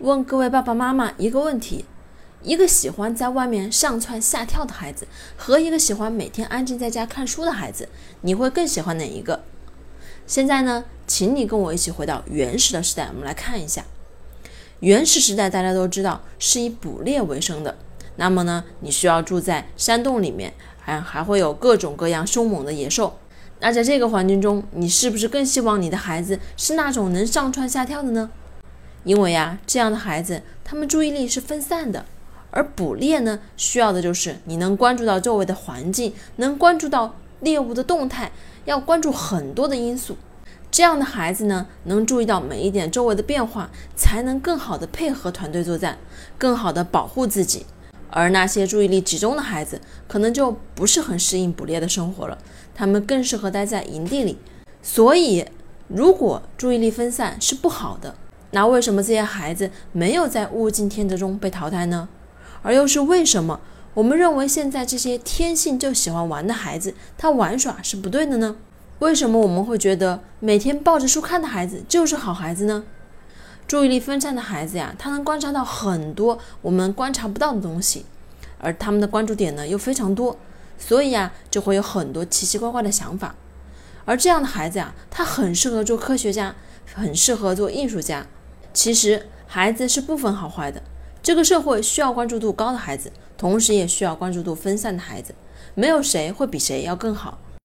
问各位爸爸妈妈一个问题：一个喜欢在外面上蹿下跳的孩子，和一个喜欢每天安静在家看书的孩子，你会更喜欢哪一个？现在呢，请你跟我一起回到原始的时代，我们来看一下。原始时代大家都知道是以捕猎为生的，那么呢，你需要住在山洞里面，还还会有各种各样凶猛的野兽。那在这个环境中，你是不是更希望你的孩子是那种能上蹿下跳的呢？因为呀，这样的孩子他们注意力是分散的，而捕猎呢，需要的就是你能关注到周围的环境，能关注到猎物的动态，要关注很多的因素。这样的孩子呢，能注意到每一点周围的变化，才能更好的配合团队作战，更好的保护自己。而那些注意力集中的孩子，可能就不是很适应捕猎的生活了，他们更适合待在营地里。所以，如果注意力分散是不好的，那为什么这些孩子没有在物竞天择中被淘汰呢？而又是为什么我们认为现在这些天性就喜欢玩的孩子，他玩耍是不对的呢？为什么我们会觉得每天抱着书看的孩子就是好孩子呢？注意力分散的孩子呀，他能观察到很多我们观察不到的东西，而他们的关注点呢又非常多，所以呀就会有很多奇奇怪怪的想法。而这样的孩子呀，他很适合做科学家，很适合做艺术家。其实孩子是不分好坏的，这个社会需要关注度高的孩子，同时也需要关注度分散的孩子，没有谁会比谁要更好。